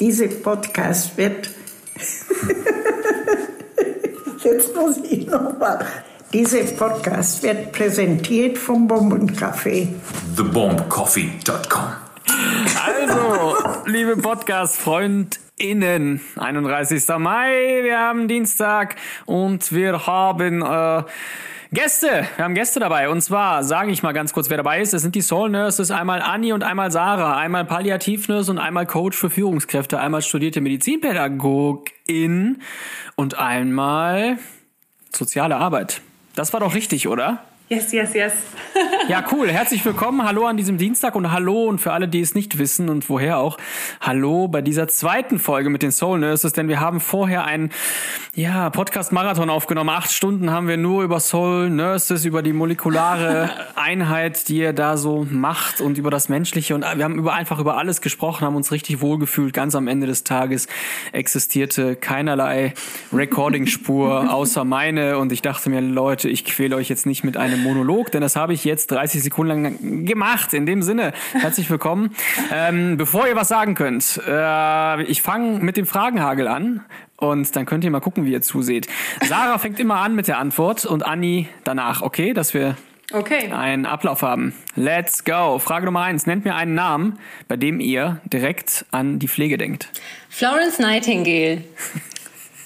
Diese Podcast wird. Jetzt muss ich nochmal. Diese Podcast wird präsentiert vom Bombencafé. TheBombCoffee.com. Also, liebe Podcast-FreundInnen, 31. Mai, wir haben Dienstag und wir haben äh, Gäste. Wir haben Gäste dabei. Und zwar sage ich mal ganz kurz, wer dabei ist. Das sind die Soul Nurses, einmal Anni und einmal Sarah, einmal Palliativnurse und einmal Coach für Führungskräfte, einmal studierte Medizinpädagogin und einmal soziale Arbeit. Das war doch richtig, oder? Yes, yes, yes. Ja, cool. Herzlich willkommen. Hallo an diesem Dienstag und hallo und für alle, die es nicht wissen und woher auch, hallo bei dieser zweiten Folge mit den Soul Nurses, denn wir haben vorher einen ja, Podcast-Marathon aufgenommen. Acht Stunden haben wir nur über Soul Nurses, über die molekulare Einheit, die ihr da so macht und über das Menschliche und wir haben über einfach über alles gesprochen, haben uns richtig wohlgefühlt. Ganz am Ende des Tages existierte keinerlei Recording-Spur außer meine und ich dachte mir, Leute, ich quäle euch jetzt nicht mit einem Monolog, denn das habe ich jetzt 30 Sekunden lang gemacht. In dem Sinne, herzlich willkommen. Ähm, bevor ihr was sagen könnt, äh, ich fange mit dem Fragenhagel an. Und dann könnt ihr mal gucken, wie ihr zuseht. Sarah fängt immer an mit der Antwort und Anni danach, okay? Dass wir Okay. einen Ablauf haben. Let's go. Frage Nummer eins. Nennt mir einen Namen, bei dem ihr direkt an die Pflege denkt. Florence Nightingale.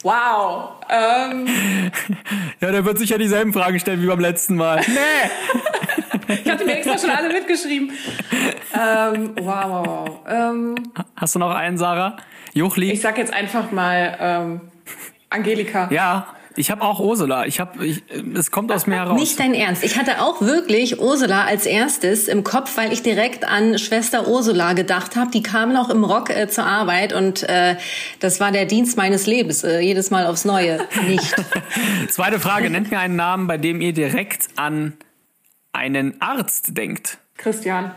Wow. Ähm, Ja, der wird sicher dieselben Fragen stellen wie beim letzten Mal. Nee. ich hatte mir extra schon alle mitgeschrieben. Ähm, wow, wow, wow. Ähm, Hast du noch einen, Sarah? Juchli? ich sag jetzt einfach mal ähm, Angelika. ja, ich habe auch Ursula. Ich habe, ich, es kommt aus mir heraus. Nicht dein Ernst. Ich hatte auch wirklich Ursula als erstes im Kopf, weil ich direkt an Schwester Ursula gedacht habe. Die kam noch im Rock äh, zur Arbeit und äh, das war der Dienst meines Lebens. Äh, jedes Mal aufs Neue. Nicht. Zweite Frage. Nennt mir einen Namen, bei dem ihr direkt an einen Arzt denkt. Christian.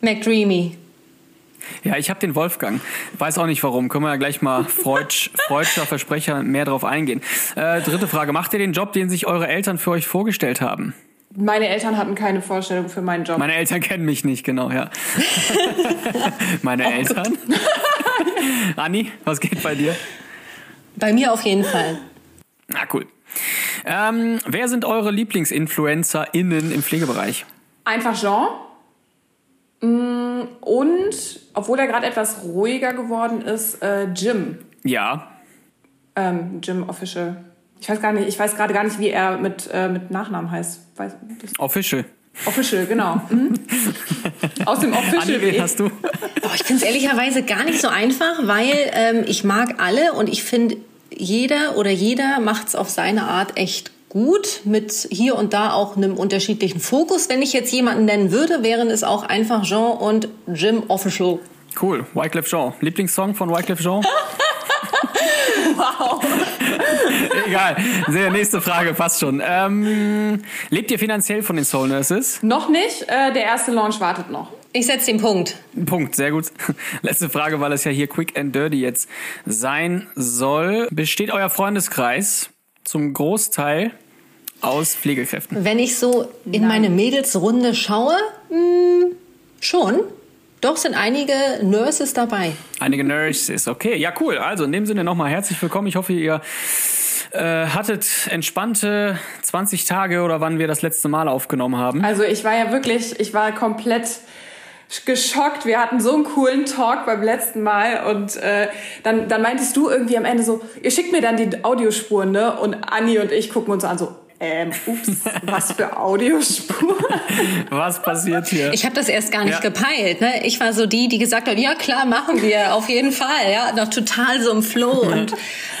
McDreamy. Ja, ich habe den Wolfgang. Weiß auch nicht warum. Können wir ja gleich mal Freudsch, Freudscher Versprecher mehr drauf eingehen. Äh, dritte Frage. Macht ihr den Job, den sich eure Eltern für euch vorgestellt haben? Meine Eltern hatten keine Vorstellung für meinen Job. Meine Eltern kennen mich nicht, genau, ja. Meine Eltern? Anni, was geht bei dir? Bei mir auf jeden Fall. Na, cool. Ähm, wer sind eure LieblingsinfluencerInnen im Pflegebereich? Einfach Jean. Mm, Und, obwohl er gerade etwas ruhiger geworden ist, äh, Jim. Ja, Ähm, Jim Official. Ich weiß gar nicht, ich weiß gerade gar nicht, wie er mit, äh, mit Nachnamen heißt. Weiß, Official. Official, genau. Mhm. Aus dem Official. Anni, wen hast du? Oh, ich finde es ehrlicherweise gar nicht so einfach, weil ähm, ich mag alle und ich finde, jeder oder jeder macht es auf seine Art echt gut, mit hier und da auch einem unterschiedlichen Fokus. Wenn ich jetzt jemanden nennen würde, wären es auch einfach Jean und Jim Official. Cool, Wyclef Jean. Lieblingssong von Wyclef Jean? Wow. Egal. Sehr, nächste Frage, passt schon. Ähm, lebt ihr finanziell von den Soul Nurses? Noch nicht. Äh, der erste Launch wartet noch. Ich setze den Punkt. Punkt, sehr gut. Letzte Frage, weil es ja hier quick and dirty jetzt sein soll. Besteht euer Freundeskreis zum Großteil aus Pflegekräften? Wenn ich so in meine Mädelsrunde schaue, mh, schon. Doch sind einige Nurses dabei. Einige Nurses, okay. Ja, cool. Also in dem Sinne nochmal herzlich willkommen. Ich hoffe, ihr äh, hattet entspannte 20 Tage oder wann wir das letzte Mal aufgenommen haben. Also ich war ja wirklich, ich war komplett geschockt. Wir hatten so einen coolen Talk beim letzten Mal und äh, dann, dann meintest du irgendwie am Ende so, ihr schickt mir dann die Audiospuren, ne? Und Anni und ich gucken uns an so, ähm, ups, was für Audiospur? Was passiert hier? Ich habe das erst gar nicht Ja. gepeilt. Ne? Ich war so die, die gesagt hat, ja klar, machen wir, auf jeden Fall. Ja, noch total so im Flow. Und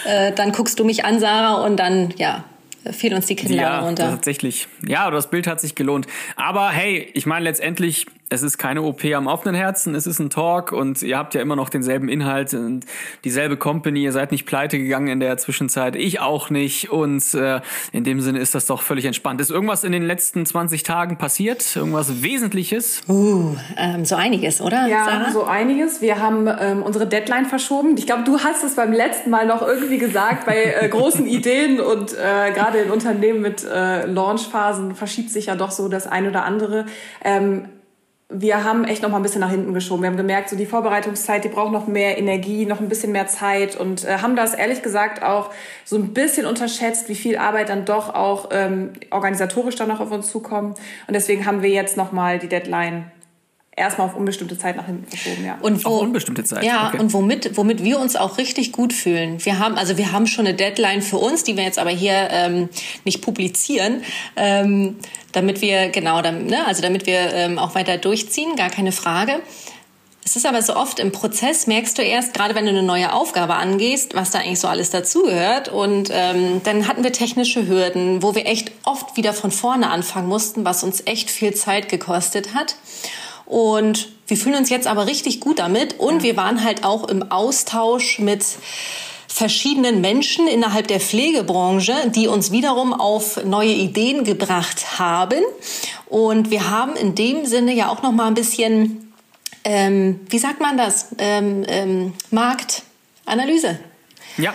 äh, dann guckst du mich an, Sarah, und dann, ja, fiel uns die Kinnlade Ja, runter. tatsächlich. Ja, das Bild hat sich gelohnt. Aber hey, ich meine letztendlich, es ist keine OP am offenen Herzen, es ist ein Talk und ihr habt ja immer noch denselben Inhalt und dieselbe Company, ihr seid nicht pleite gegangen in der Zwischenzeit, ich auch nicht und äh, in dem Sinne ist das doch völlig entspannt. Ist irgendwas in den letzten 20 Tagen passiert? Irgendwas Wesentliches? Uh, ähm, so einiges, oder, Ja, Sarah? so einiges. Wir haben ähm, unsere Deadline verschoben. Ich glaube, du hast es beim letzten Mal noch irgendwie gesagt, bei äh, großen Ideen und äh, gerade in Unternehmen mit äh, Launchphasen verschiebt sich ja doch so das ein oder andere. Ähm, wir haben echt noch mal ein bisschen nach hinten geschoben. Wir haben gemerkt, so die Vorbereitungszeit, die braucht noch mehr Energie, noch ein bisschen mehr Zeit und äh, haben das ehrlich gesagt auch so ein bisschen unterschätzt, wie viel Arbeit dann doch auch ähm, organisatorisch dann noch auf uns zukommt. Und deswegen haben wir jetzt noch mal die Deadline erstmal auf unbestimmte Zeit nach hinten verschoben, ja. Und wo, auf unbestimmte Zeit. Ja, okay. und womit, womit wir uns auch richtig gut fühlen. Wir haben, also wir haben schon eine Deadline für uns, die wir jetzt aber hier ähm, nicht publizieren. Ähm, damit wir, genau, ne, also damit wir ähm, auch weiter durchziehen, gar keine Frage. Es ist aber so oft im Prozess, merkst du erst, gerade wenn du eine neue Aufgabe angehst, was da eigentlich so alles dazugehört. Und ähm, dann hatten wir technische Hürden, wo wir echt oft wieder von vorne anfangen mussten, was uns echt viel Zeit gekostet hat. Und wir fühlen uns jetzt aber richtig gut damit. Und wir waren halt auch im Austausch mit verschiedenen Menschen innerhalb der Pflegebranche, die uns wiederum auf neue Ideen gebracht haben. Und wir haben in dem Sinne ja auch noch mal ein bisschen, ähm, wie sagt man das, ähm, ähm, Marktanalyse. Ja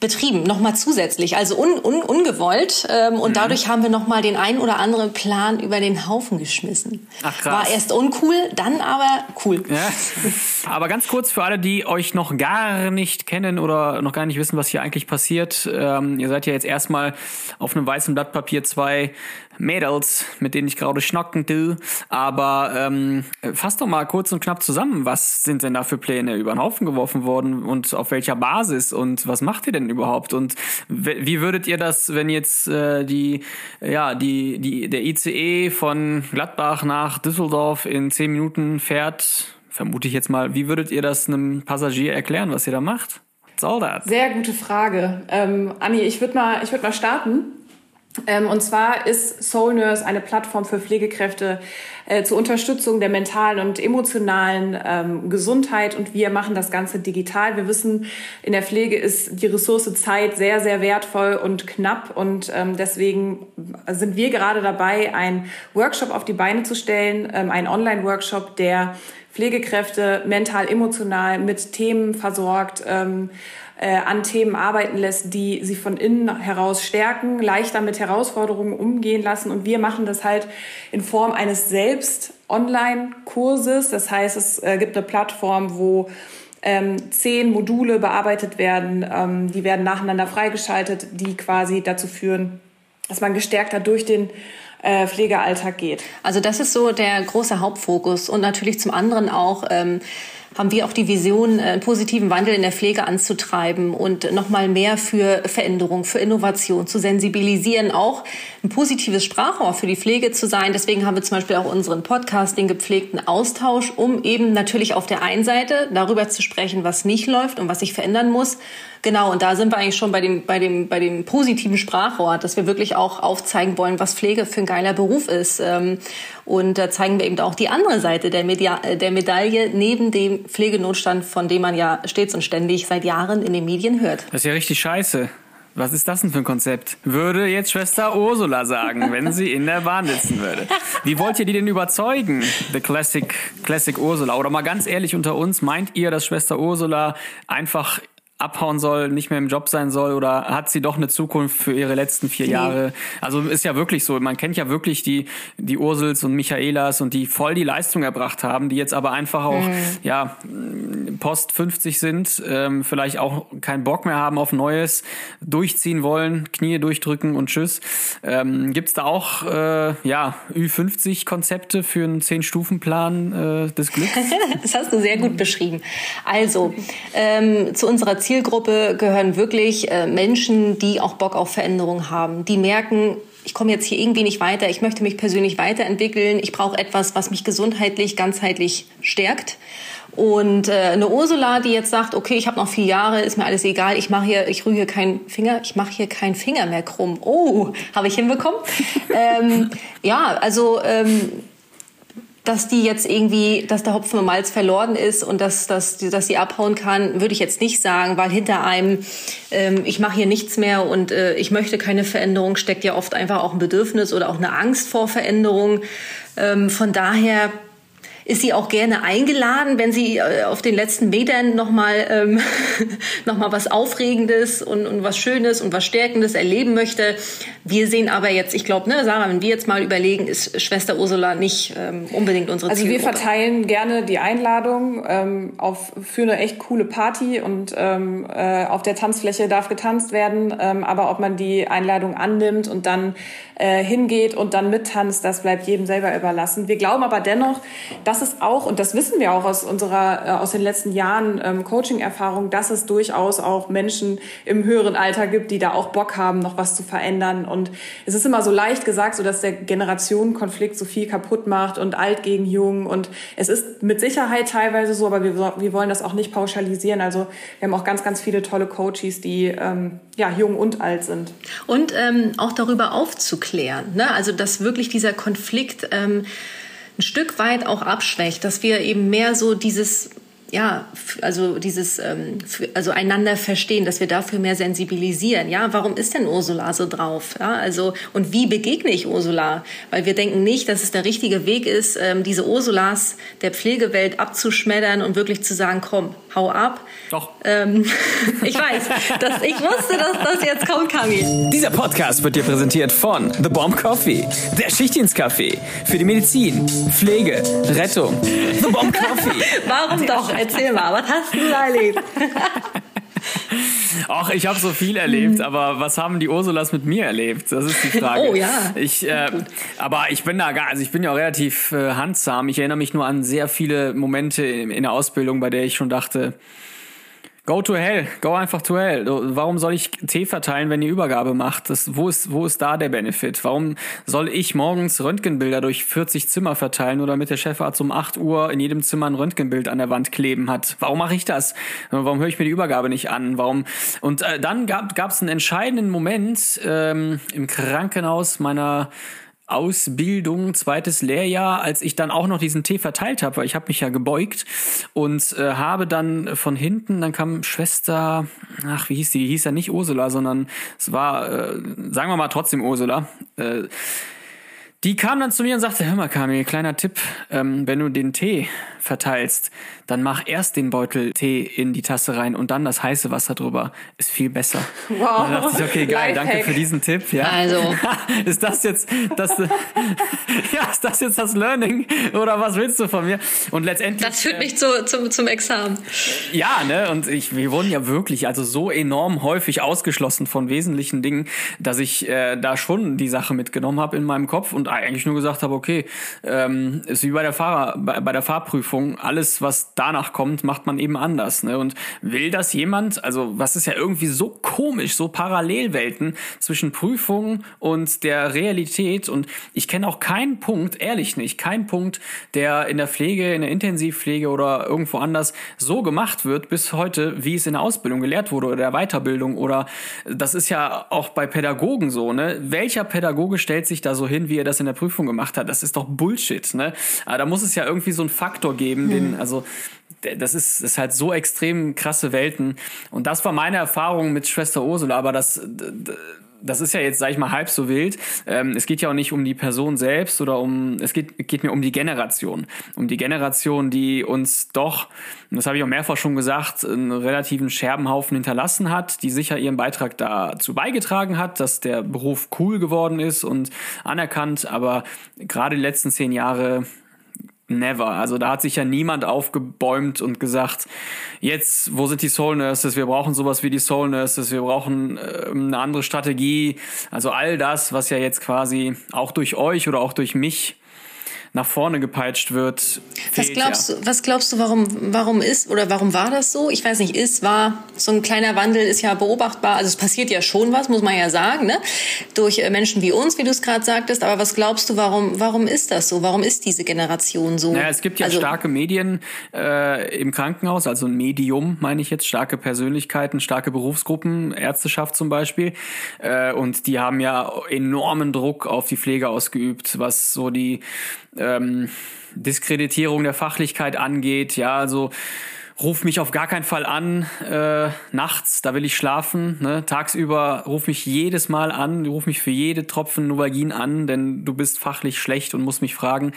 betrieben, nochmal zusätzlich, also un, un, ungewollt. Ähm, und mhm. dadurch haben wir nochmal den einen oder anderen Plan über den Haufen geschmissen. Ach krass. War erst uncool, dann aber cool. Ja. Aber ganz kurz für alle, die euch noch gar nicht kennen oder noch gar nicht wissen, was hier eigentlich passiert. Ähm, ihr seid ja jetzt erstmal auf einem weißen Blatt Papier zwei Mädels, mit denen ich gerade schnacken tue. Aber ähm, fass doch mal kurz und knapp zusammen. Was sind denn da für Pläne über den Haufen geworfen worden und auf welcher Basis und was macht ihr denn überhaupt? Und wie würdet ihr das, wenn jetzt äh, die, ja, die, die, der ICE von Gladbach nach Düsseldorf in zehn Minuten fährt? Vermute ich jetzt mal. Wie würdet ihr das einem Passagier erklären, was ihr da macht? Soll das? Sehr gute Frage. Ähm, Anni, ich würde mal, ich würd mal starten. Ähm, und zwar ist Soul Nurse eine Plattform für Pflegekräfte äh, zur Unterstützung der mentalen und emotionalen ähm, Gesundheit. Und wir machen das Ganze digital. Wir wissen, in der Pflege ist die Ressource Zeit sehr, sehr wertvoll und knapp. Und ähm, deswegen sind wir gerade dabei, einen Workshop auf die Beine zu stellen, ähm, einen Online-Workshop, der Pflegekräfte mental, emotional mit Themen versorgt. Äh, an Themen arbeiten lässt, die sie von innen heraus stärken, leichter mit Herausforderungen umgehen lassen. Und wir machen das halt in Form eines selbst Online-Kurses. Das heißt, es äh, gibt eine Plattform, wo ähm, zehn Module bearbeitet werden. Ähm, die werden nacheinander freigeschaltet, die quasi dazu führen, dass man gestärkter durch den äh, Pflegealltag geht. Also das ist so der große Hauptfokus und natürlich zum anderen auch ähm, haben wir auch die Vision, äh, einen positiven Wandel in der Pflege anzutreiben und nochmal mehr für Veränderung, für Innovation zu sensibilisieren, auch ein positives Sprachrohr für die Pflege zu sein. Deswegen haben wir zum Beispiel auch unseren Podcast, den gepflegten Austausch, um eben natürlich auf der einen Seite darüber zu sprechen, was nicht läuft und was sich verändern muss. Genau, und da sind wir eigentlich schon bei dem, bei dem, bei dem positiven Sprachrohr, dass wir wirklich auch aufzeigen wollen, was Pflege für ein geiler Beruf ist. Ähm, und da zeigen wir eben auch die andere Seite der, Media der Medaille neben dem Pflegenotstand, von dem man ja stets und ständig seit Jahren in den Medien hört. Das ist ja richtig scheiße. Was ist das denn für ein Konzept? Würde jetzt Schwester Ursula sagen, wenn sie in der Bahn sitzen würde. Wie wollt ihr die denn überzeugen? The Classic, Classic Ursula. Oder mal ganz ehrlich unter uns, meint ihr, dass Schwester Ursula einfach abhauen soll, nicht mehr im Job sein soll oder hat sie doch eine Zukunft für ihre letzten vier Jahre? Also ist ja wirklich so. Man kennt ja wirklich die, die Ursels und Michaelas und die voll die Leistung erbracht haben, die jetzt aber einfach auch, mhm. ja, Post 50 sind, ähm, vielleicht auch keinen Bock mehr haben auf Neues, durchziehen wollen, Knie durchdrücken und tschüss. Ähm, Gibt da auch, äh, ja, Ü50-Konzepte für einen Zehn-Stufen-Plan äh, des Glücks? das hast du sehr gut beschrieben. Also, ähm, zu unserer Zielgruppe gehören wirklich äh, Menschen, die auch Bock auf Veränderung haben, die merken, ich komme jetzt hier irgendwie nicht weiter, ich möchte mich persönlich weiterentwickeln, ich brauche etwas, was mich gesundheitlich, ganzheitlich stärkt. Und äh, eine Ursula, die jetzt sagt, okay, ich habe noch vier Jahre, ist mir alles egal, ich mache hier, ich rühre keinen Finger, ich mache hier keinen Finger mehr krumm. Oh, habe ich hinbekommen. ähm, ja, also ähm, dass die jetzt irgendwie, dass der Hopfen und Malz verloren ist und dass, dass, dass sie abhauen kann, würde ich jetzt nicht sagen, weil hinter einem, ähm, ich mache hier nichts mehr und äh, ich möchte keine Veränderung, steckt ja oft einfach auch ein Bedürfnis oder auch eine Angst vor Veränderung. Ähm, von daher ist sie auch gerne eingeladen, wenn sie äh, auf den letzten Metern nochmal ähm, noch was Aufregendes und, und was Schönes und was Stärkendes erleben möchte, Wir sehen aber jetzt, ich glaube, ne, Sarah, wenn wir jetzt mal überlegen, ist Schwester Ursula nicht ähm, unbedingt unsere Also Zielgruppe. wir verteilen gerne die Einladung ähm, auf, für eine echt coole Party und ähm, äh, auf der Tanzfläche darf getanzt werden. Ähm, aber ob man die Einladung annimmt und dann äh, hingeht und dann mittanzt, das bleibt jedem selber überlassen. Wir glauben aber dennoch, dass es auch, und das wissen wir auch aus unserer, äh, aus den letzten Jahren ähm, Coaching-Erfahrung, dass es durchaus auch Menschen im höheren Alter gibt, die da auch Bock haben, noch was zu verändern. Und es ist immer so leicht gesagt, so dass der Generationenkonflikt so viel kaputt macht und alt gegen jung. Und es ist mit Sicherheit teilweise so, aber wir, wir wollen das auch nicht pauschalisieren. Also wir haben auch ganz, ganz viele tolle Coaches, die ähm, ja, jung und alt sind. Und ähm, auch darüber aufzuklären, ne? also dass wirklich dieser Konflikt ähm, ein Stück weit auch abschwächt, dass wir eben mehr so dieses ja, also dieses, ähm, also einander verstehen, dass wir dafür mehr sensibilisieren. Ja, warum ist denn Ursula so drauf? Ja, also und wie begegne ich Ursula? Weil wir denken nicht, dass es der richtige Weg ist, ähm, diese Ursulas der Pflegewelt abzuschmettern und wirklich zu sagen, komm, hau ab. Doch. Ähm, ich weiß, dass ich wusste, dass das jetzt kommt, Kami. Dieser Podcast wird dir präsentiert von The Bomb Coffee, der Schichtdienstkaffee für die Medizin, Pflege, Rettung. The Bomb Coffee. Warum doch? Erzähl mal, was hast du da erlebt? Ach, ich habe so viel erlebt, aber was haben die Ursulas mit mir erlebt? Das ist die Frage. Oh ja. Ich, äh, aber ich bin da gar, also ich bin ja auch relativ äh, handsam. Ich erinnere mich nur an sehr viele Momente in, in der Ausbildung, bei der ich schon dachte, Go to hell, go einfach to hell. Warum soll ich Tee verteilen, wenn ihr Übergabe macht? Das, wo, ist, wo ist da der Benefit? Warum soll ich morgens Röntgenbilder durch 40 Zimmer verteilen oder mit der Chefarzt um 8 Uhr in jedem Zimmer ein Röntgenbild an der Wand kleben hat? Warum mache ich das? Warum höre ich mir die Übergabe nicht an? Warum? Und äh, dann gab es einen entscheidenden Moment ähm, im Krankenhaus meiner Ausbildung, zweites Lehrjahr, als ich dann auch noch diesen Tee verteilt habe, weil ich habe mich ja gebeugt und äh, habe dann von hinten, dann kam Schwester, ach, wie hieß die? Hieß ja nicht Ursula, sondern es war, äh, sagen wir mal trotzdem Ursula. Äh, die kam dann zu mir und sagte, hör mal, Kamil, kleiner Tipp, ähm, wenn du den Tee verteilst, dann mach erst den Beutel Tee in die Tasse rein und dann das heiße Wasser drüber. Ist viel besser. Wow. Und dann dachte ich, okay, geil, danke Lifehack. für diesen Tipp. Ja. Also. ist das jetzt das, ja, ist das jetzt das Learning oder was willst du von mir? Und letztendlich Das führt mich zu, zum, zum Examen. ja, ne, und ich, wir wurden ja wirklich also so enorm häufig ausgeschlossen von wesentlichen Dingen, dass ich äh, da schon die Sache mitgenommen habe in meinem Kopf und eigentlich nur gesagt habe, okay, ähm, ist wie bei der Fahrer, bei, bei der Fahrprüfung, alles, was danach kommt, macht man eben anders. Ne? Und will das jemand, also was ist ja irgendwie so komisch, so Parallelwelten zwischen Prüfung und der Realität. Und ich kenne auch keinen Punkt, ehrlich nicht, keinen Punkt, der in der Pflege, in der Intensivpflege oder irgendwo anders so gemacht wird bis heute, wie es in der Ausbildung gelehrt wurde oder der Weiterbildung. Oder das ist ja auch bei Pädagogen so, ne? Welcher Pädagoge stellt sich da so hin, wie er das in der Prüfung gemacht hat? Das ist doch Bullshit, ne? Aber da muss es ja irgendwie so einen Faktor geben, den, also das ist, das ist halt so extrem krasse Welten. Und das war meine Erfahrung mit Schwester Ursula, aber das, das ist ja jetzt, sag ich mal, halb so wild. Ähm, es geht ja auch nicht um die Person selbst oder um, es geht, geht mir um die Generation. Um die Generation, die uns doch, das habe ich auch mehrfach schon gesagt, einen relativen Scherbenhaufen hinterlassen hat, die sicher ihren Beitrag dazu beigetragen hat, dass der Beruf cool geworden ist und anerkannt, aber gerade die letzten zehn Jahre Never. Also da hat sich ja niemand aufgebäumt und gesagt, jetzt, wo sind die Soul Nurses? Wir brauchen sowas wie die Soul Nurses, wir brauchen äh, eine andere Strategie. Also all das, was ja jetzt quasi auch durch euch oder auch durch mich nach vorne gepeitscht wird. Was glaubst ja. du, was glaubst du, warum, warum ist oder warum war das so? Ich weiß nicht, ist, war, so ein kleiner Wandel ist ja beobachtbar. Also es passiert ja schon was, muss man ja sagen, ne? Durch äh, Menschen wie uns, wie du es gerade sagtest. Aber was glaubst du, warum, warum ist das so? Warum ist diese Generation so? Naja, es gibt ja Also- starke Medien äh, im Krankenhaus, also ein Medium meine ich jetzt, starke Persönlichkeiten, starke Berufsgruppen, Ärzteschaft zum Beispiel. Äh, und die haben ja enormen Druck auf die Pflege ausgeübt, was so die ähm, Diskreditierung der Fachlichkeit angeht. Ja, also ruf mich auf gar keinen Fall an äh, nachts, da will ich schlafen. Ne? Tagsüber ruf mich jedes Mal an, ruf mich für jede Tropfen Novagin an, denn du bist fachlich schlecht und musst mich fragen.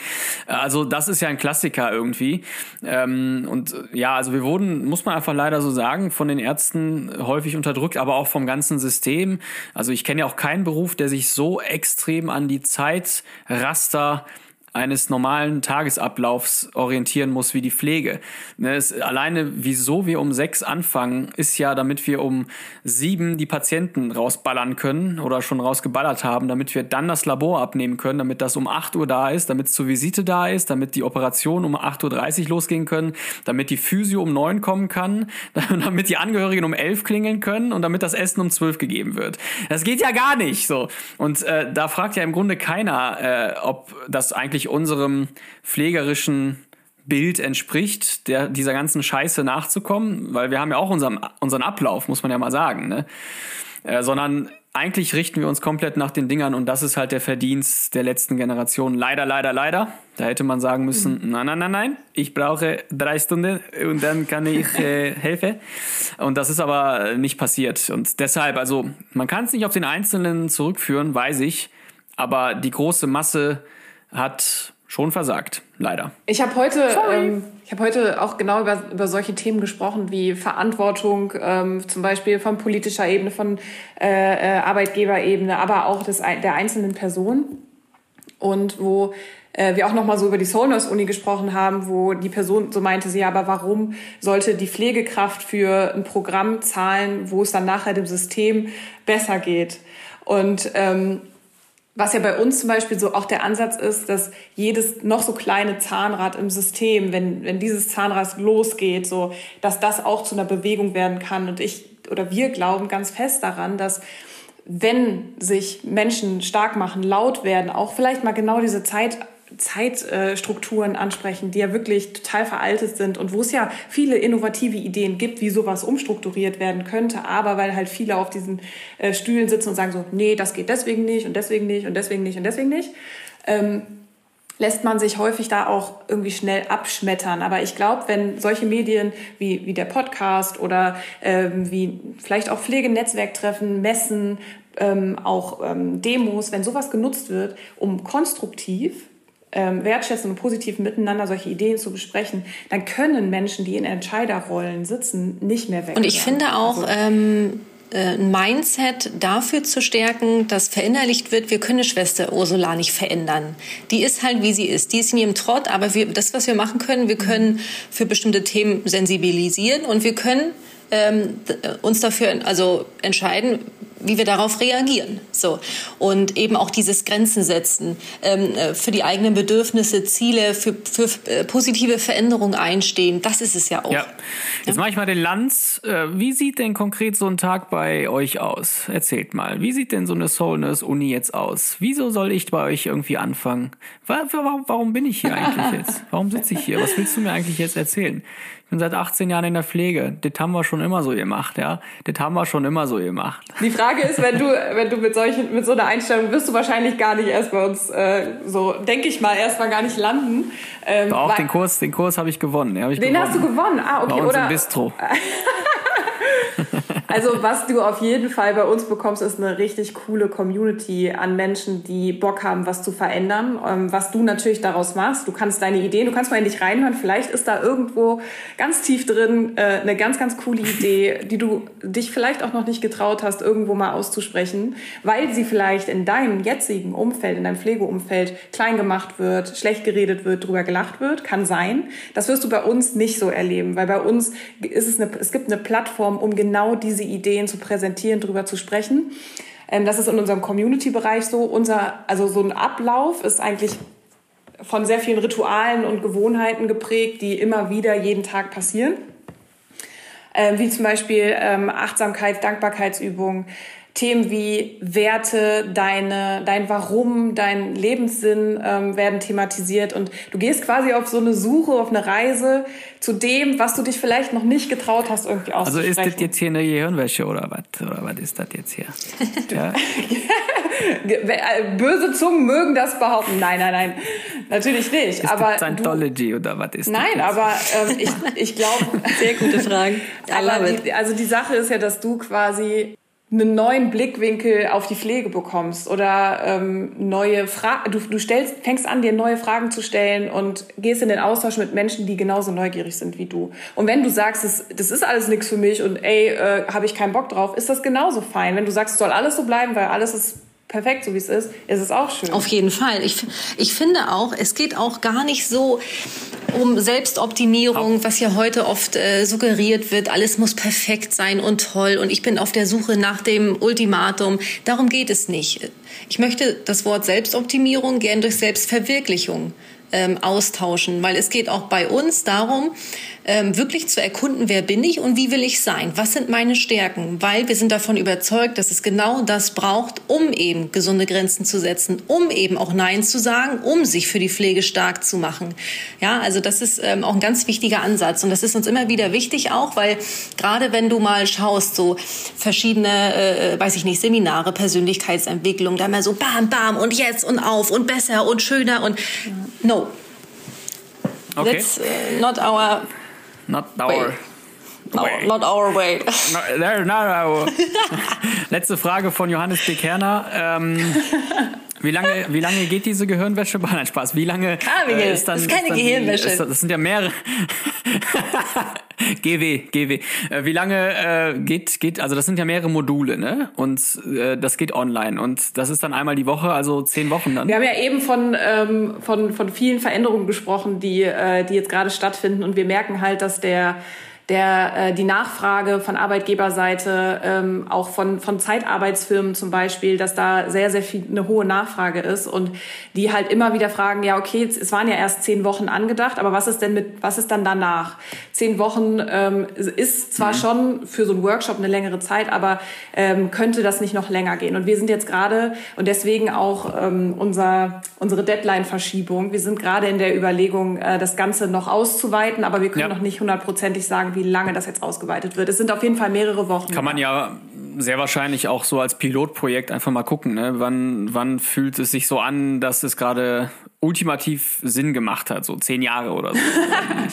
Äh, also das ist ja ein Klassiker irgendwie. Ähm, und äh, ja, also wir wurden, muss man einfach leider so sagen, von den Ärzten häufig unterdrückt, aber auch vom ganzen System. Also ich kenne ja auch keinen Beruf, der sich so extrem an die Zeitraster eines normalen Tagesablaufs orientieren muss wie die Pflege. Ne, es, alleine, wieso wir um sechs anfangen, ist ja, damit wir um sieben die Patienten rausballern können oder schon rausgeballert haben, damit wir dann das Labor abnehmen können, damit das um acht Uhr da ist, damit es zur Visite da ist, damit die Operation um acht Uhr dreißig losgehen können, damit die Physio um neun kommen kann, damit die Angehörigen um elf klingeln können und damit das Essen um zwölf gegeben wird. Das geht ja gar nicht so. Und äh, da fragt ja im Grunde keiner, äh, ob das eigentlich unserem pflegerischen Bild entspricht, der, dieser ganzen Scheiße nachzukommen, weil wir haben ja auch unseren, unseren Ablauf, muss man ja mal sagen, ne? Äh, sondern eigentlich richten wir uns komplett nach den Dingern und das ist halt der Verdienst der letzten Generation. Leider, leider, leider. Da hätte man sagen müssen, mhm. nein, nein, nein, nein, ich brauche drei Stunden und dann kann ich äh, helfen. Und das ist aber nicht passiert. Und deshalb, also man kann es nicht auf den Einzelnen zurückführen, weiß ich, aber die große Masse hat schon versagt, leider. Ich habe heute, ähm, ich habe heute auch genau über, über solche Themen gesprochen wie Verantwortung, ähm, zum Beispiel von politischer Ebene, von äh, äh, Arbeitgeberebene, aber auch des, der einzelnen Person. Und wo äh, wir auch noch mal so über die Soul Nurse Uni gesprochen haben, wo die Person so meinte sie, ja, aber warum sollte die Pflegekraft für ein Programm zahlen, wo es dann nachher dem System besser geht? Und ähm, was ja bei uns zum Beispiel so auch der Ansatz ist, dass jedes noch so kleine Zahnrad im System, wenn, wenn dieses Zahnrad losgeht, so, dass das auch zu einer Bewegung werden kann. Und ich oder wir glauben ganz fest daran, dass wenn sich Menschen stark machen, laut werden, auch vielleicht mal genau diese Zeit Zeitstrukturen ansprechen, die ja wirklich total veraltet sind und wo es ja viele innovative Ideen gibt, wie sowas umstrukturiert werden könnte, aber weil halt viele auf diesen äh, Stühlen sitzen und sagen so, nee, das geht deswegen nicht und deswegen nicht und deswegen nicht und deswegen nicht, ähm, lässt man sich häufig da auch irgendwie schnell abschmettern. Aber ich glaube, wenn solche Medien wie, wie der Podcast oder ähm, wie vielleicht auch Pflegenetzwerktreffen, Messen, ähm, auch ähm, Demos, wenn sowas genutzt wird, um konstruktiv ähm, wertschätzen und positiv miteinander solche Ideen zu besprechen, dann können Menschen, die in Entscheiderrollen sitzen, nicht mehr weg. Und ich finde auch, also, ähm, äh, ein Mindset dafür zu stärken, dass verinnerlicht wird, wir können Schwester Ursula nicht verändern. Die ist halt, wie sie ist. Die ist in ihrem Trott, aber wir, das, was wir machen können, wir können für bestimmte Themen sensibilisieren und wir können ähm, uns dafür also entscheiden, wie wir darauf reagieren. So und eben auch dieses Grenzen setzen, ähm, äh, für die eigenen Bedürfnisse, Ziele, für, für äh, positive Veränderungen einstehen. Das ist es ja auch. Ja. Jetzt ja? mache ich mal den Lanz. Äh, wie sieht denn konkret so ein Tag bei euch aus? Erzählt mal. Wie sieht denn so eine Soulness Uni jetzt aus? Wieso soll ich bei euch irgendwie anfangen? Warum, warum bin ich hier eigentlich jetzt? Warum sitze ich hier? Was willst du mir eigentlich jetzt erzählen? Ich bin seit 18 Jahren in der Pflege. Das haben wir schon immer so gemacht, ja. Das haben wir schon immer so gemacht. Die Frage ist, wenn du, wenn du mit solchen, mit so einer Einstellung wirst du wahrscheinlich gar nicht erst bei uns, äh, so, denke ich mal, erstmal gar nicht landen. Ähm, Auch den Kurs, den Kurs habe ich gewonnen. Den, hab ich den gewonnen. hast du gewonnen, ah, okay. Bei uns Oder, im Bistro. Also was du auf jeden Fall bei uns bekommst, ist eine richtig coole Community an Menschen, die Bock haben, was zu verändern. Ähm, was du natürlich daraus machst, du kannst deine Ideen, du kannst mal in dich reinhören. Vielleicht ist da irgendwo ganz tief drin äh, eine ganz, ganz coole Idee, die du dich vielleicht auch noch nicht getraut hast, irgendwo mal auszusprechen, weil sie vielleicht in deinem jetzigen Umfeld, in deinem Pflegeumfeld klein gemacht wird, schlecht geredet wird, drüber gelacht wird. Kann sein. Das wirst du bei uns nicht so erleben, weil bei uns ist es eine, es gibt eine Plattform, um genau diese diese Ideen zu präsentieren, darüber zu sprechen. Ähm, das ist in unserem Community-Bereich so. Unser, also so ein Ablauf ist eigentlich von sehr vielen Ritualen und Gewohnheiten geprägt, die immer wieder jeden Tag passieren. Ähm, wie zum Beispiel ähm, Achtsamkeit, Dankbarkeitsübungen, Themen wie Werte, deine, dein Warum, dein Lebenssinn ähm, werden thematisiert und du gehst quasi auf so eine Suche, auf eine Reise zu dem, was du dich vielleicht noch nicht getraut hast, irgendwie auszusprechen. Also ist das jetzt hier eine Gehirnwäsche oder was? Oder was ist das jetzt hier? Ja. Böse Zungen mögen das behaupten. Nein, nein, nein. Natürlich nicht. Ist aber das Scientology oder was ist Nein, das? aber ähm, ich, ich glaube. Sehr gute Frage. I love aber it. die, also die Sache ist ja, dass du quasi einen neuen Blickwinkel auf die Pflege bekommst oder ähm, neue Fragen. Du, du stellst, fängst an, dir neue Fragen zu stellen und gehst in den Austausch mit Menschen, die genauso neugierig sind wie du. Und wenn du sagst, das, das ist alles nichts für mich und ey, äh, habe ich keinen Bock drauf, ist das genauso fein. Wenn du sagst, es soll alles so bleiben, weil alles ist perfekt, so wie es ist, ist es auch schön. Auf jeden Fall. Ich, ich finde auch, es geht auch gar nicht so um Selbstoptimierung, was ja heute oft äh, suggeriert wird. Alles muss perfekt sein und toll und ich bin auf der Suche nach dem Ultimatum. Darum geht es nicht. Ich möchte das Wort Selbstoptimierung gern durch Selbstverwirklichung ähm, austauschen, weil es geht auch bei uns darum, ähm, wirklich zu erkunden, wer bin ich und wie will ich sein? Was sind meine Stärken? Weil wir sind davon überzeugt, dass es genau das braucht, um eben gesunde Grenzen zu setzen, um eben auch Nein zu sagen, um sich für die Pflege stark zu machen. Ja, also das ist ähm, auch ein ganz wichtiger Ansatz und das ist uns immer wieder wichtig auch, weil gerade wenn du mal schaust, so verschiedene, äh, weiß ich nicht, Seminare, Persönlichkeitsentwicklung, da immer so bam, bam und jetzt und auf und besser und schöner und no. Okay. That's uh, not our Not our. No, way. not our way. No, there, no, no. Letzte Frage von Johannes B. Kerner. Ähm, wie lange, wie lange geht diese Gehirnwäsche? Nein, Spaß. Wie lange Miguel, äh, ist dann, das ist keine dann die- Gehirnwäsche. Ist, das sind ja mehrere. GW, GW. Äh, wie lange äh, geht, geht, also das sind ja mehrere Module, ne? Und äh, das geht online. Und das ist dann einmal die Woche, also zehn Wochen dann. Wir haben ja eben von, ähm, von, von vielen Veränderungen gesprochen, die, äh, die jetzt gerade stattfinden. Und wir merken halt, dass der, der, äh, die Nachfrage von Arbeitgeberseite, ähm, auch von, von Zeitarbeitsfirmen zum Beispiel, dass da sehr, sehr viel eine hohe Nachfrage ist und die halt immer wieder fragen, ja, okay, es waren ja erst zehn Wochen angedacht, aber was ist denn mit, was ist dann danach? Zehn Wochen ähm, ist zwar schon für so einen Workshop eine längere Zeit, aber ähm, könnte das nicht noch länger gehen? Und wir sind jetzt gerade und deswegen auch ähm, unser, unsere Deadline-Verschiebung. Wir sind gerade in der Überlegung, äh, das Ganze noch auszuweiten, aber wir können Ja. noch nicht hundertprozentig sagen, wie lange das jetzt ausgeweitet wird. Es sind auf jeden Fall mehrere Wochen. Kann man ja sehr wahrscheinlich auch so als Pilotprojekt einfach mal gucken, ne? wann, wann fühlt es sich so an, dass es gerade ultimativ Sinn gemacht hat, so zehn Jahre oder so.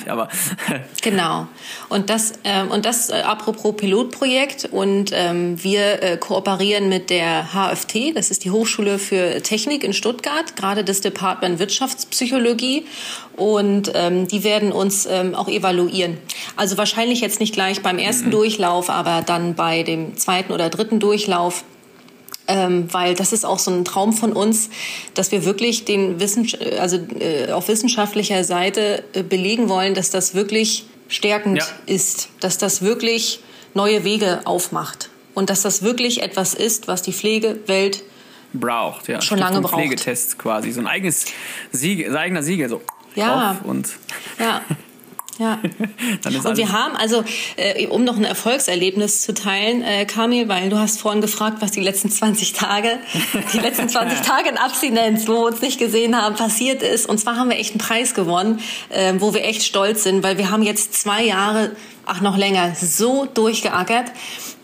Aber Genau. Und das, ähm, und das äh, apropos Pilotprojekt. Und ähm, wir äh, kooperieren mit der HFT, das ist die Hochschule für Technik in Stuttgart, gerade das Department Wirtschaftspsychologie. Und ähm, die werden uns ähm, auch evaluieren. Also wahrscheinlich jetzt nicht gleich beim ersten Durchlauf, aber dann bei dem zweiten oder dritten Durchlauf ähm, weil das ist auch so ein Traum von uns, dass wir wirklich den Wissen, also äh, auf wissenschaftlicher Seite äh, belegen wollen, dass das wirklich stärkend Ja. ist, dass das wirklich neue Wege aufmacht und dass das wirklich etwas ist, was die Pflegewelt braucht, ja. Schon lange braucht. Pflegetest quasi, so ein eigenes Siegel, sein eigener Siegel, so Ja. und ja ja dann ist Und wir haben also, äh, um noch ein Erfolgserlebnis zu teilen, äh, Kamil, weil du hast vorhin gefragt, was die letzten 20 Tage, die letzten 20 Tage in Abstinenz, wo wir uns nicht gesehen haben, passiert ist. Und zwar haben wir echt einen Preis gewonnen, äh, wo wir echt stolz sind, weil wir haben jetzt zwei Jahre, ach noch länger, so durchgeackert.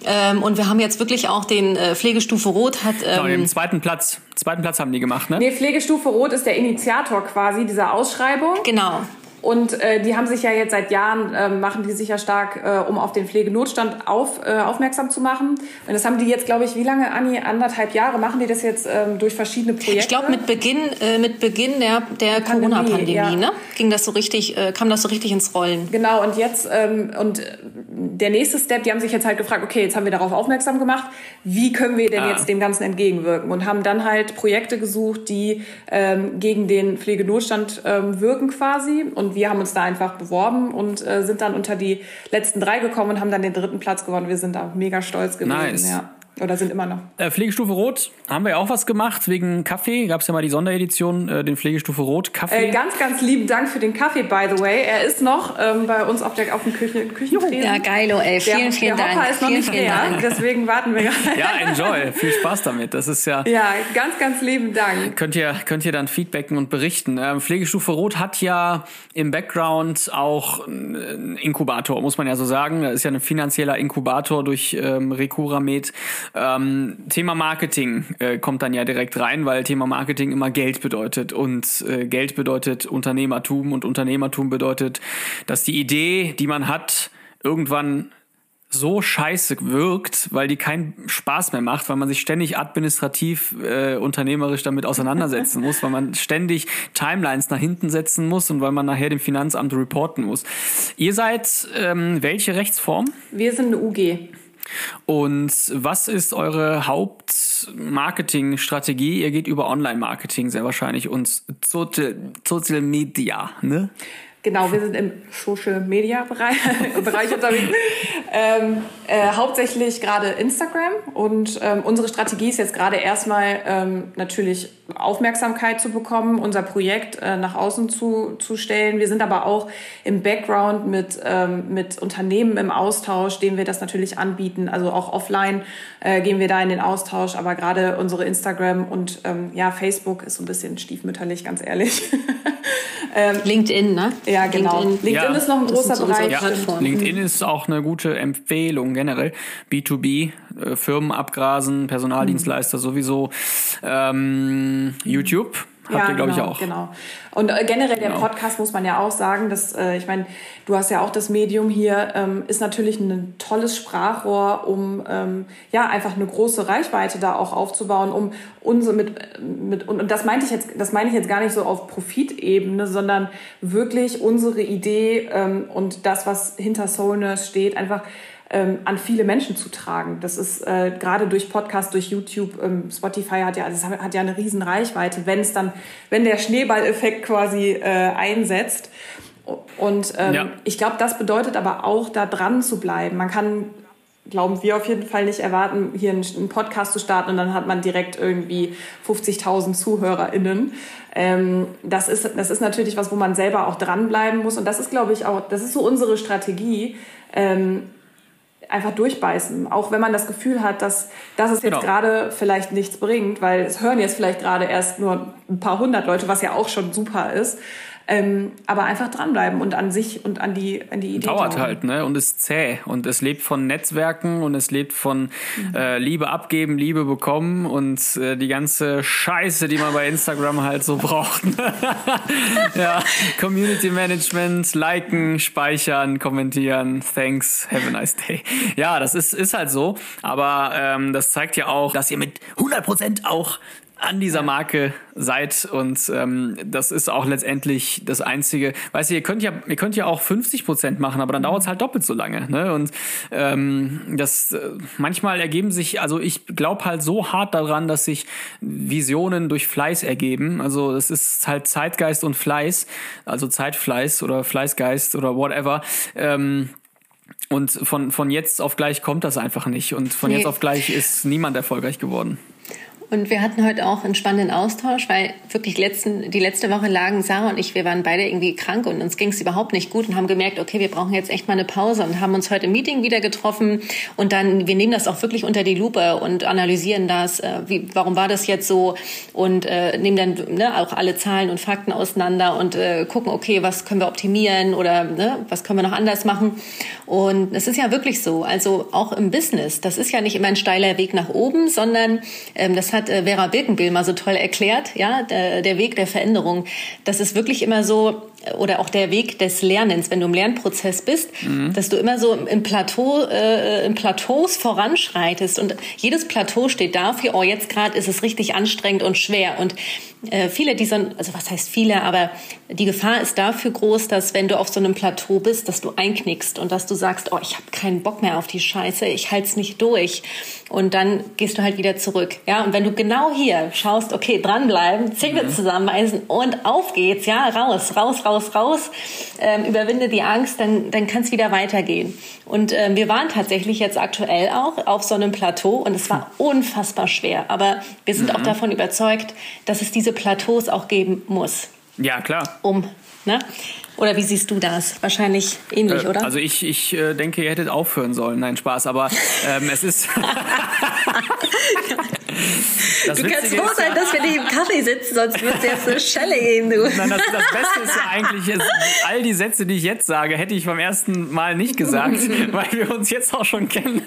Ähm, und wir haben jetzt wirklich auch den äh, Pflegestufe Rot hat genau, ähm, den zweiten Platz, zweiten Platz haben die gemacht, ne? Nee, Pflegestufe Rot ist der Initiator quasi dieser Ausschreibung. genau Und äh, die haben sich ja jetzt seit Jahren, äh, machen die sich ja stark, äh, um auf den Pflegenotstand auf, äh, aufmerksam zu machen. Und das haben die jetzt, glaube ich, wie lange, Anni? Anderthalb Jahre machen die das jetzt ähm, durch verschiedene Projekte? Ich glaube, mit Beginn, äh, mit Beginn der, der Pandemie, Corona-Pandemie, ja. ne, ging das so richtig, äh, kam das so richtig ins Rollen. Genau, und jetzt, ähm, und äh, der nächste Step, die haben sich jetzt halt gefragt, okay, jetzt haben wir darauf aufmerksam gemacht, wie können wir denn Ah. jetzt dem Ganzen entgegenwirken? Und haben dann halt Projekte gesucht, die ähm, gegen den Pflegenotstand ähm, wirken quasi. Und wir haben uns da einfach beworben und äh, sind dann unter die letzten drei gekommen und haben dann den dritten Platz gewonnen. Wir sind da mega stolz gewesen. Nice. Ja. Oder sind immer noch. Äh, Pflegestufe Rot haben wir ja auch was gemacht wegen Kaffee. Gab es ja mal die Sonderedition, äh, den Pflegestufe Rot Kaffee. Äh, ganz, ganz lieben Dank für den Kaffee, by the way. Er ist noch ähm, bei uns auf, der, auf dem Küchen, Küchentresen. Ja, geilo, ey. Der, Vielen, vielen der Hopper Dank. ist noch vielen, nicht vielen leer, Dank. deswegen warten wir gerade. ja, enjoy. Viel Spaß damit. Das ist ja. Ja, ganz, ganz lieben Dank. Könnt ihr, könnt ihr dann feedbacken und berichten. Ähm, Pflegestufe Rot hat ja im Background auch einen Inkubator, muss man ja so sagen. Das ist ja ein finanzieller Inkubator durch ähm, Recuramed, Ähm, Thema Marketing äh, kommt dann ja direkt rein, weil Thema Marketing immer Geld bedeutet und äh, Geld bedeutet Unternehmertum und Unternehmertum bedeutet, dass die Idee, die man hat, irgendwann so scheiße wirkt, weil die keinen Spaß mehr macht, weil man sich ständig administrativ äh, unternehmerisch damit auseinandersetzen muss, weil man ständig Timelines nach hinten setzen muss und weil man nachher dem Finanzamt reporten muss. Ihr seid ähm, welche Rechtsform? Wir sind eine UG. Und was ist eure Hauptmarketingstrategie? Ihr geht über Online-Marketing sehr wahrscheinlich und Social, Social Media, ne? Genau, wir sind im Social Media Bereich, Bereich unterwegs. Ähm, äh, hauptsächlich gerade Instagram und ähm, unsere Strategie ist jetzt gerade erstmal ähm, natürlich Aufmerksamkeit zu bekommen, unser Projekt äh, nach außen zu, zu stellen. Wir sind aber auch im Background mit, ähm, mit Unternehmen im Austausch, denen wir das natürlich anbieten. Also auch offline äh, gehen wir da in den Austausch, aber gerade unsere Instagram und ähm, ja, Facebook ist so ein bisschen stiefmütterlich, ganz ehrlich. ähm, LinkedIn, ne? Ja, genau. LinkedIn, LinkedIn ja. ist noch ein großer Bereich. Ja. LinkedIn ist auch eine gute Empfehlung generell. B2B, äh, Firmen abgrasen, Personaldienstleister mhm. sowieso. Ähm, YouTube Habt ja, ihr, glaube genau, ich, auch. Genau. Und äh, generell der genau. Podcast muss man ja auch sagen, dass, äh, ich meine, du hast ja auch das Medium hier, ähm, ist natürlich ein tolles Sprachrohr, um ähm, ja einfach eine große Reichweite da auch aufzubauen, um unsere mit, mit und, und das meinte ich jetzt, das meine ich jetzt gar nicht so auf Profitebene, sondern wirklich unsere Idee ähm, und das, was hinter Soulness steht, einfach ähm, an viele Menschen zu tragen. Das ist äh, gerade durch Podcast, durch YouTube, ähm, Spotify hat ja, also hat ja eine riesen Reichweite, wenn es dann, wenn der Schneeballeffekt quasi äh, einsetzt. Und ähm, ja. ich glaube, das bedeutet aber auch, da dran zu bleiben. Man kann glauben wir auf jeden Fall nicht erwarten, hier einen, Podcast zu starten und dann hat man direkt irgendwie 50.000 ZuhörerInnen. Ähm, das, ist, das ist natürlich was, wo man selber auch dranbleiben muss und das ist, glaube ich, auch, das ist so unsere Strategie, ähm, einfach durchbeißen. Auch wenn man das Gefühl hat, dass, dass es jetzt genau. gerade vielleicht nichts bringt, weil es hören jetzt vielleicht gerade erst nur ein paar hundert Leute, was ja auch schon super ist. Ähm, aber einfach dranbleiben und an sich und an die, an die Idee. Dauert glauben. halt, ne? Und ist zäh. Und es lebt von Netzwerken und es lebt von mhm. äh, Liebe abgeben, Liebe bekommen und äh, die ganze Scheiße, die man bei Instagram halt so braucht. ja, Community Management, liken, speichern, kommentieren, thanks, have a nice day. Ja, das ist, ist halt so. Aber ähm, das zeigt ja auch, dass ihr mit 100% auch an dieser Marke seid und ähm, das ist auch letztendlich das einzige. Weißt du, ihr könnt ja, ihr könnt ja auch 50 Prozent machen, aber dann dauert es halt doppelt so lange. Ne? Und ähm, das äh, manchmal ergeben sich, also ich glaube halt so hart daran, dass sich Visionen durch Fleiß ergeben. Also es ist halt Zeitgeist und Fleiß, also Zeitfleiß oder Fleißgeist oder whatever. Ähm, und von, von jetzt auf gleich kommt das einfach nicht. Und von nee. jetzt auf gleich ist niemand erfolgreich geworden. Und wir hatten heute auch einen spannenden Austausch, weil wirklich letzten, die letzte Woche lagen Sarah und ich, wir waren beide irgendwie krank und uns ging es überhaupt nicht gut und haben gemerkt, okay, wir brauchen jetzt echt mal eine Pause und haben uns heute im Meeting wieder getroffen. Und dann, wir nehmen das auch wirklich unter die Lupe und analysieren das, äh, wie, warum war das jetzt so? Und äh, nehmen dann ne, auch alle Zahlen und Fakten auseinander und äh, gucken, okay, was können wir optimieren oder ne, was können wir noch anders machen. Und es ist ja wirklich so, also auch im Business, das ist ja nicht immer ein steiler Weg nach oben, sondern ähm, das hat hat äh, Vera Birkenbill mal so toll erklärt, ja, der, der Weg der Veränderung. Das ist wirklich immer so, oder auch der Weg des Lernens, wenn du im Lernprozess bist, mhm. dass du immer so im Plateau, äh, im Plateaus voranschreitest. Und jedes Plateau steht dafür, oh jetzt gerade ist es richtig anstrengend und schwer. Und äh, viele dieser, also was heißt viele, aber die Gefahr ist dafür groß, dass wenn du auf so einem Plateau bist, dass du einknickst und dass du sagst, oh ich habe keinen Bock mehr auf die Scheiße, ich halte es nicht durch. Und dann gehst du halt wieder zurück, ja und wenn du genau hier schaust, okay dranbleiben, Zähne mhm. zusammenbeißen und auf geht's, ja raus, raus, raus raus, raus, ähm, überwinde die Angst, dann, dann kann es wieder weitergehen. Und ähm, wir waren tatsächlich jetzt aktuell auch auf so einem Plateau und es war unfassbar schwer. Aber wir sind mhm. auch davon überzeugt, dass es diese Plateaus auch geben muss. Ja, klar. Um, ne? Oder wie siehst du das? Wahrscheinlich ähnlich, äh, oder? Also ich, ich äh, denke, ihr hättet aufhören sollen. Nein, Spaß. Aber ähm, es ist... Das du kannst froh sein, dass wir nicht im Kaffee sitzen, sonst wird es jetzt eine Schelle gehen, du. Nein, das, das Beste ist ja eigentlich, ist, all die Sätze, die ich jetzt sage, hätte ich beim ersten Mal nicht gesagt, weil wir uns jetzt auch schon kennen.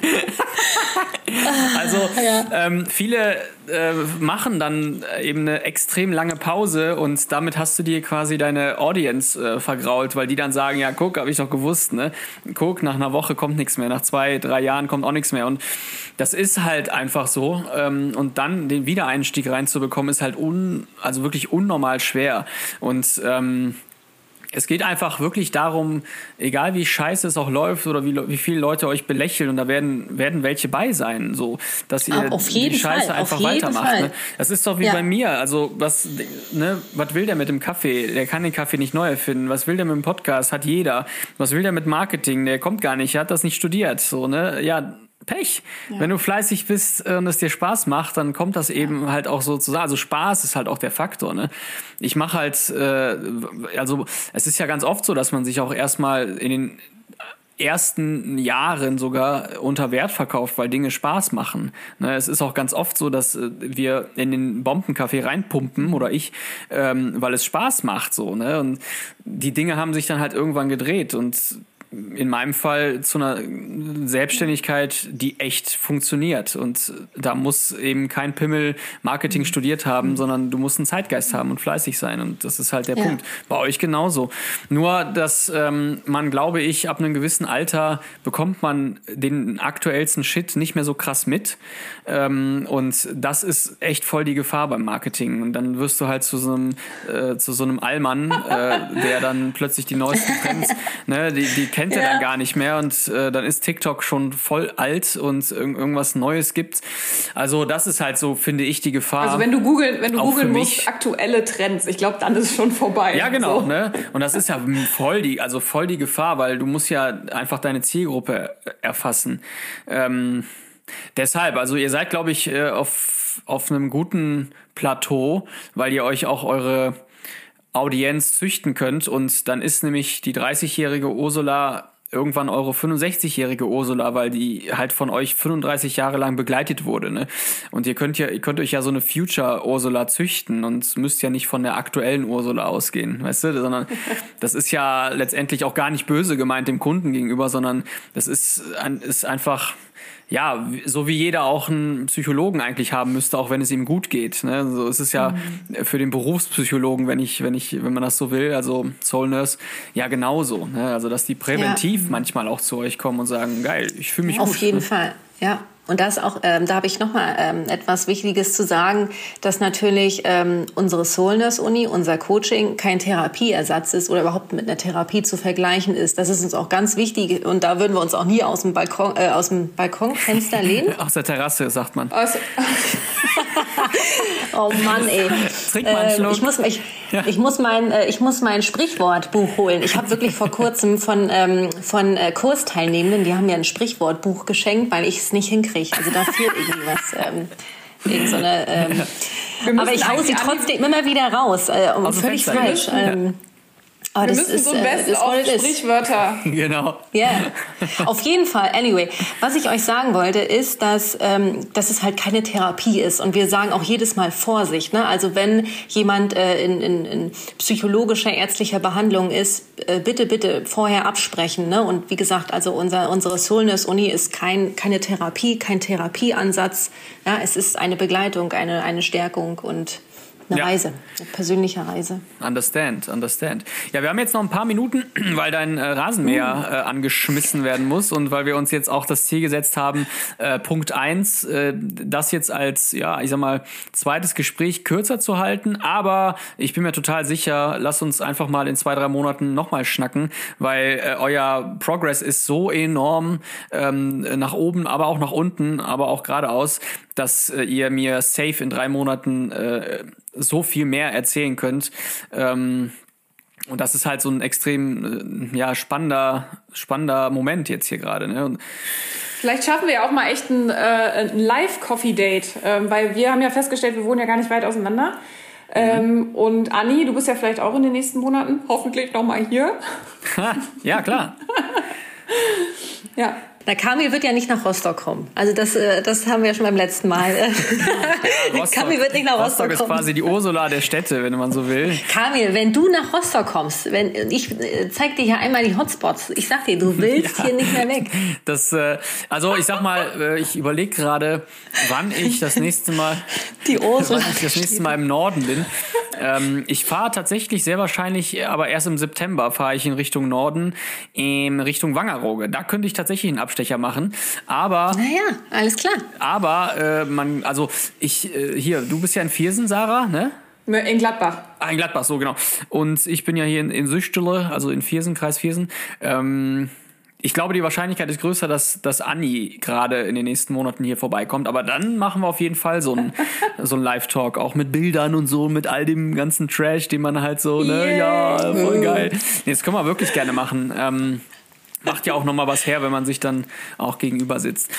Also ähm, viele äh, machen dann eben eine extrem lange Pause und damit hast du dir quasi deine Audience äh, vergrault, weil die dann sagen, ja guck, habe ich doch gewusst, ne? Guck, nach einer Woche kommt nichts mehr, nach zwei, drei Jahren kommt auch nichts mehr und das ist halt einfach so ähm, und dann den Wiedereinstieg reinzubekommen ist halt un, also wirklich unnormal schwer und ähm, es geht einfach wirklich darum, egal wie scheiße es auch läuft oder wie, wie viele Leute euch belächeln und da werden, werden welche bei sein, so, dass ihr die Scheiße Fall, einfach weitermacht. Ne? Das ist doch wie Ja. bei mir. Also, was, ne, was will der mit dem Kaffee? Der kann den Kaffee nicht neu erfinden. Was will der mit dem Podcast? Hat jeder. Was will der mit Marketing? Der kommt gar nicht, er hat das nicht studiert. So, ne? Ja, Pech. Wenn du fleißig bist äh, und es dir Spaß macht, dann kommt das eben halt auch so zusammen. Also Spaß ist halt auch der Faktor. Ne? Ich mache halt, äh, also es ist ja ganz oft so, dass man sich auch erstmal in den ersten Jahren sogar unter Wert verkauft, weil Dinge Spaß machen. Ne, es ist auch ganz oft so, dass äh, wir in den Bombenkaffee reinpumpen oder ich, ähm, weil es Spaß macht so. Ne? Und die Dinge haben sich dann halt irgendwann gedreht und in meinem Fall zu einer Selbstständigkeit, die echt funktioniert. Und da muss eben kein Pimmel Marketing studiert haben, sondern du musst einen Zeitgeist haben und fleißig sein. Und das ist halt der Ja. Punkt. Bei euch genauso. Nur, dass ähm, man, glaube ich, ab einem gewissen Alter bekommt man den aktuellsten Shit nicht mehr so krass mit. Ähm, und das ist echt voll die Gefahr beim Marketing. Und dann wirst du halt zu so einem, äh, zu so einem Allmann, äh, der dann plötzlich die neuesten Trends, ne, die, die kennt er dann gar nicht mehr. Und äh, dann ist TikTok schon voll alt und irg irgendwas Neues gibt. Also das ist halt so, finde ich, die Gefahr. Also wenn du googeln, wenn du googeln mich. musst, aktuelle Trends, ich glaube, dann ist es schon vorbei. Ja, genau, So. ne? Und das ist ja voll die, also voll die Gefahr, weil du musst ja einfach deine Zielgruppe erfassen. Ähm, deshalb, also ihr seid, glaube ich, äh, auf, auf einem guten Plateau, weil ihr euch auch eure Audienz züchten könnt und dann ist nämlich die 30-jährige Ursula irgendwann eure 65-jährige Ursula, weil die halt von euch 35 Jahre lang begleitet wurde, ne? Und ihr könnt ja, ihr könnt euch ja so eine Future Ursula züchten und müsst ja nicht von der aktuellen Ursula ausgehen, weißt du, sondern das ist ja letztendlich auch gar nicht böse gemeint dem Kunden gegenüber, sondern das ist, ist einfach, ja, so wie jeder auch einen Psychologen eigentlich haben müsste, auch wenn es ihm gut geht. Ne? So ist es ja für den Berufspsychologen, wenn ich, wenn ich, wenn man das so will, also Soul Nurse, ja genauso. Ne? Also dass die präventiv manchmal auch zu euch kommen und sagen, geil, ich fühle mich Auf gut. jeden ne? Fall, ja. Und das auch, ähm, da habe ich nochmal ähm, etwas Wichtiges zu sagen, dass natürlich ähm, unsere Soulness Uni, unser Coaching kein Therapieersatz ist oder überhaupt mit einer Therapie zu vergleichen ist. Das ist uns auch ganz wichtig und da würden wir uns auch nie aus dem Balkon, äh, aus dem Balkonfenster lehnen. Aus der Terrasse, sagt man. Aus, Oh Mann, ey. Trink mal einen Ähm, Schluck. ich muss, ich, ich muss mein, äh, ich muss mein Sprichwortbuch holen. Ich habe wirklich vor kurzem von ähm, von äh, Kursteilnehmenden, die haben mir ein Sprichwortbuch geschenkt, weil ich es nicht hinkriege. Also da fehlt irgendwie was. Ähm, irgend so eine, ähm, aber ich hau sie trotzdem immer wieder raus. Äh, dem völlig Fenster. falsch. Ähm, aber wir das müssen ist, so ein äh, Best ist auf. Sprichwörter. Genau. Ja, auf jeden Fall. Anyway, was ich euch sagen wollte, ist, dass, ähm, dass es halt keine Therapie ist. Und wir sagen auch jedes Mal Vorsicht. Ne? Also wenn jemand äh, in, in, in psychologischer, ärztlicher Behandlung ist, äh, bitte, bitte vorher absprechen. Ne? Und wie gesagt, also unser, unsere Soulness Uni ist kein, keine Therapie, kein Therapieansatz. Ja, es ist eine Begleitung, eine, eine Stärkung und eine Ja. Reise, eine persönliche Reise. Understand, understand. Ja, wir haben jetzt noch ein paar Minuten, weil dein äh, Rasenmäher äh, angeschmissen werden muss und weil wir uns jetzt auch das Ziel gesetzt haben, äh, Punkt eins, äh, das jetzt als, ja, ich sag mal, zweites Gespräch kürzer zu halten. Aber ich bin mir total sicher, lass uns einfach mal in zwei, drei Monaten nochmal schnacken, weil äh, euer Progress ist so enorm ähm, nach oben, aber auch nach unten, aber auch geradeaus, dass äh, ihr mir safe in drei Monaten äh, so viel mehr erzählen könnt. Ähm, und das ist halt so ein extrem äh, ja, spannender, spannender Moment jetzt hier gerade. Ne? Und Vielleicht schaffen wir ja auch mal echt ein, äh, ein Live-Coffee-Date, ähm, weil wir haben ja festgestellt, wir wohnen ja gar nicht weit auseinander. Ähm, und Anni, du bist ja vielleicht auch in den nächsten Monaten hoffentlich noch mal hier. ja, klar. Ja, Na, Kamil wird ja nicht nach Rostock kommen. Also das, äh, das haben wir ja schon beim letzten Mal. Rostock, Kamil wird nicht nach Rostock, Rostock ist kommen. quasi die Ursula der Städte, wenn man so will. Kamil, wenn du nach Rostock kommst, wenn ich äh, zeig dir hier einmal die Hotspots. Ich sag dir, du willst hier nicht mehr weg. Das, äh, also ich sag mal, ich überlege gerade, wann ich das nächste Mal, Die Ursula. wann ich das nächste Mal im Norden bin. Ähm, ich fahre tatsächlich sehr wahrscheinlich, aber erst im September fahre ich in Richtung Norden, in Richtung Wangerooge. Da könnte ich tatsächlich einen Abstecher machen. Aber, Naja, alles klar. aber äh, man, also ich äh, hier, du bist ja in Viersen, Sarah, ne? In Gladbach. Ah, in Gladbach, so genau. Und ich bin ja hier in, in Süchtele, also in Viersen, Kreis Viersen. Ähm, ich glaube, die Wahrscheinlichkeit ist größer, dass, dass Anni gerade in den nächsten Monaten hier vorbeikommt. Aber dann machen wir auf jeden Fall so einen so einen Live-Talk, auch mit Bildern und so, mit all dem ganzen Trash, den man halt so, ne, Yay. ja, voll geil. Nee, das können wir wirklich gerne machen. Ähm, macht ja auch nochmal was her, wenn man sich dann auch gegenüber sitzt.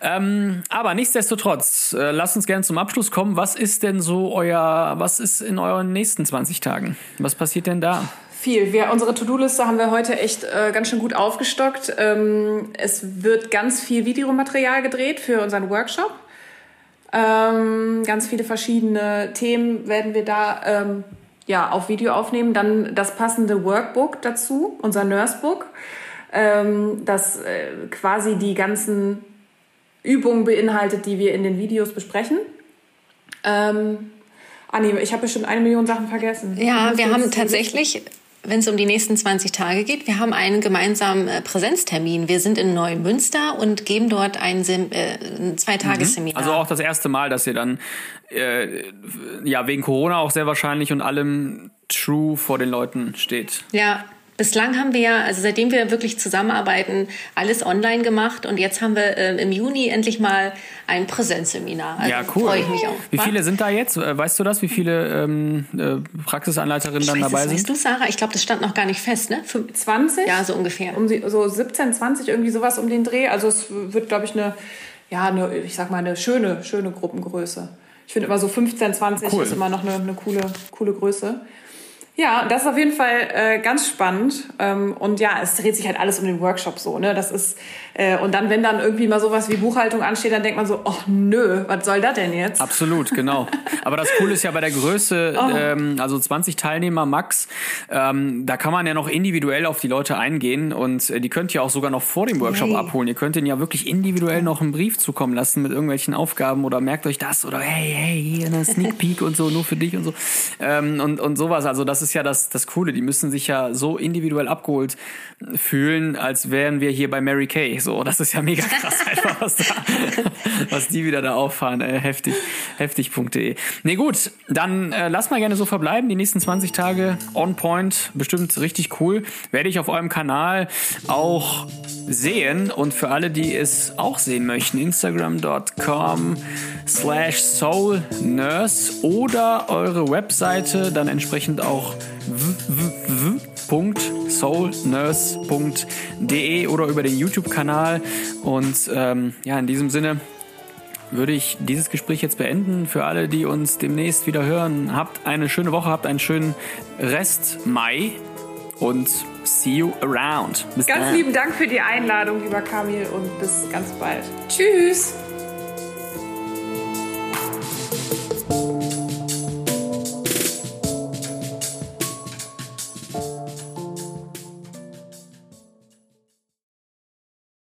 Ähm, aber nichtsdestotrotz, äh, lasst uns gerne zum Abschluss kommen. Was ist denn so euer, was ist in euren nächsten 20 Tagen? Was passiert denn da? Viel. Wir, unsere To-Do-Liste haben wir heute echt äh, ganz schön gut aufgestockt. Ähm, es wird ganz viel Videomaterial gedreht für unseren Workshop. Ähm, ganz viele verschiedene Themen werden wir da ähm, ja, auf Video aufnehmen. Dann das passende Workbook dazu, unser Nursebook, ähm, das äh, quasi die ganzen Übungen beinhaltet, die wir in den Videos besprechen. Ähm, Anni, ich habe bestimmt eine Million Sachen vergessen. Ja, wir haben tatsächlich, wenn es um die nächsten 20 Tage geht, wir haben einen gemeinsamen äh, Präsenztermin. Wir sind in Neumünster und geben dort ein, Sem äh, ein Zweitagesseminar. Also auch das erste Mal, dass ihr dann äh, ja wegen Corona auch sehr wahrscheinlich und allem true vor den Leuten steht. Ja, bislang haben wir ja, also seitdem wir wirklich zusammenarbeiten, alles online gemacht und jetzt haben wir äh, im Juni endlich mal ein Präsenzseminar. Also ja, cool. Freue ich mich auch. Wie viele sind da jetzt? Äh, Weißt du das? Wie viele ähm, äh, Praxisanleiterinnen dann Weiß dabei sind? weißt du, Sarah? Ich glaube, das stand noch gar nicht fest, ne? Fünf- 20? Ja, so ungefähr. um sie, so 17, 20, irgendwie sowas um den Dreh. Also es wird, glaube ich, eine, ja, eine, ich sag mal, eine schöne, schöne Gruppengröße. Ich finde immer so 15, 20 Cool. ist immer noch eine, eine coole, coole Größe. Ja, das ist auf jeden Fall äh, ganz spannend. Ähm, und ja, es dreht sich halt alles um den Workshop so. Ne? Das ist, äh, und dann, wenn dann irgendwie mal sowas wie Buchhaltung ansteht, dann denkt man so, ach nö, was soll das denn jetzt? Absolut, genau. Aber das Coole ist ja bei der Größe, Oh. ähm, also 20 Teilnehmer max, ähm, da kann man ja noch individuell auf die Leute eingehen und äh, die könnt ihr auch sogar noch vor dem Workshop Yay. abholen. Ihr könnt ihnen ja wirklich individuell noch einen Brief zukommen lassen mit irgendwelchen Aufgaben oder merkt euch das oder hey, hey, hier eine Sneak Peek und so, nur für dich und so. Ähm, und, und sowas. Also das ist ja das, das Coole. Die müssen sich ja so individuell abgeholt fühlen, als wären wir hier bei Mary Kay. So, das ist ja mega krass einfach, was da, was die wieder da auffahren. Äh, heftig, heftig.de. Nee, gut, dann äh, lass mal gerne so verbleiben. Die nächsten 20 Tage on point, bestimmt richtig cool. Werde ich auf eurem Kanal auch sehen. Und für alle, die es auch sehen möchten, instagram.com slash soulnurse oder eure Webseite, dann entsprechend auch www.soulnurse.de oder über den YouTube-Kanal. Und ähm, ja, in diesem Sinne würde ich dieses Gespräch jetzt beenden. Für alle, die uns demnächst wieder hören, habt eine schöne Woche, habt einen schönen Rest Mai und see you around. Bis Ganz dann. lieben Dank für die Einladung, lieber Kamil, und bis ganz bald. Tschüss!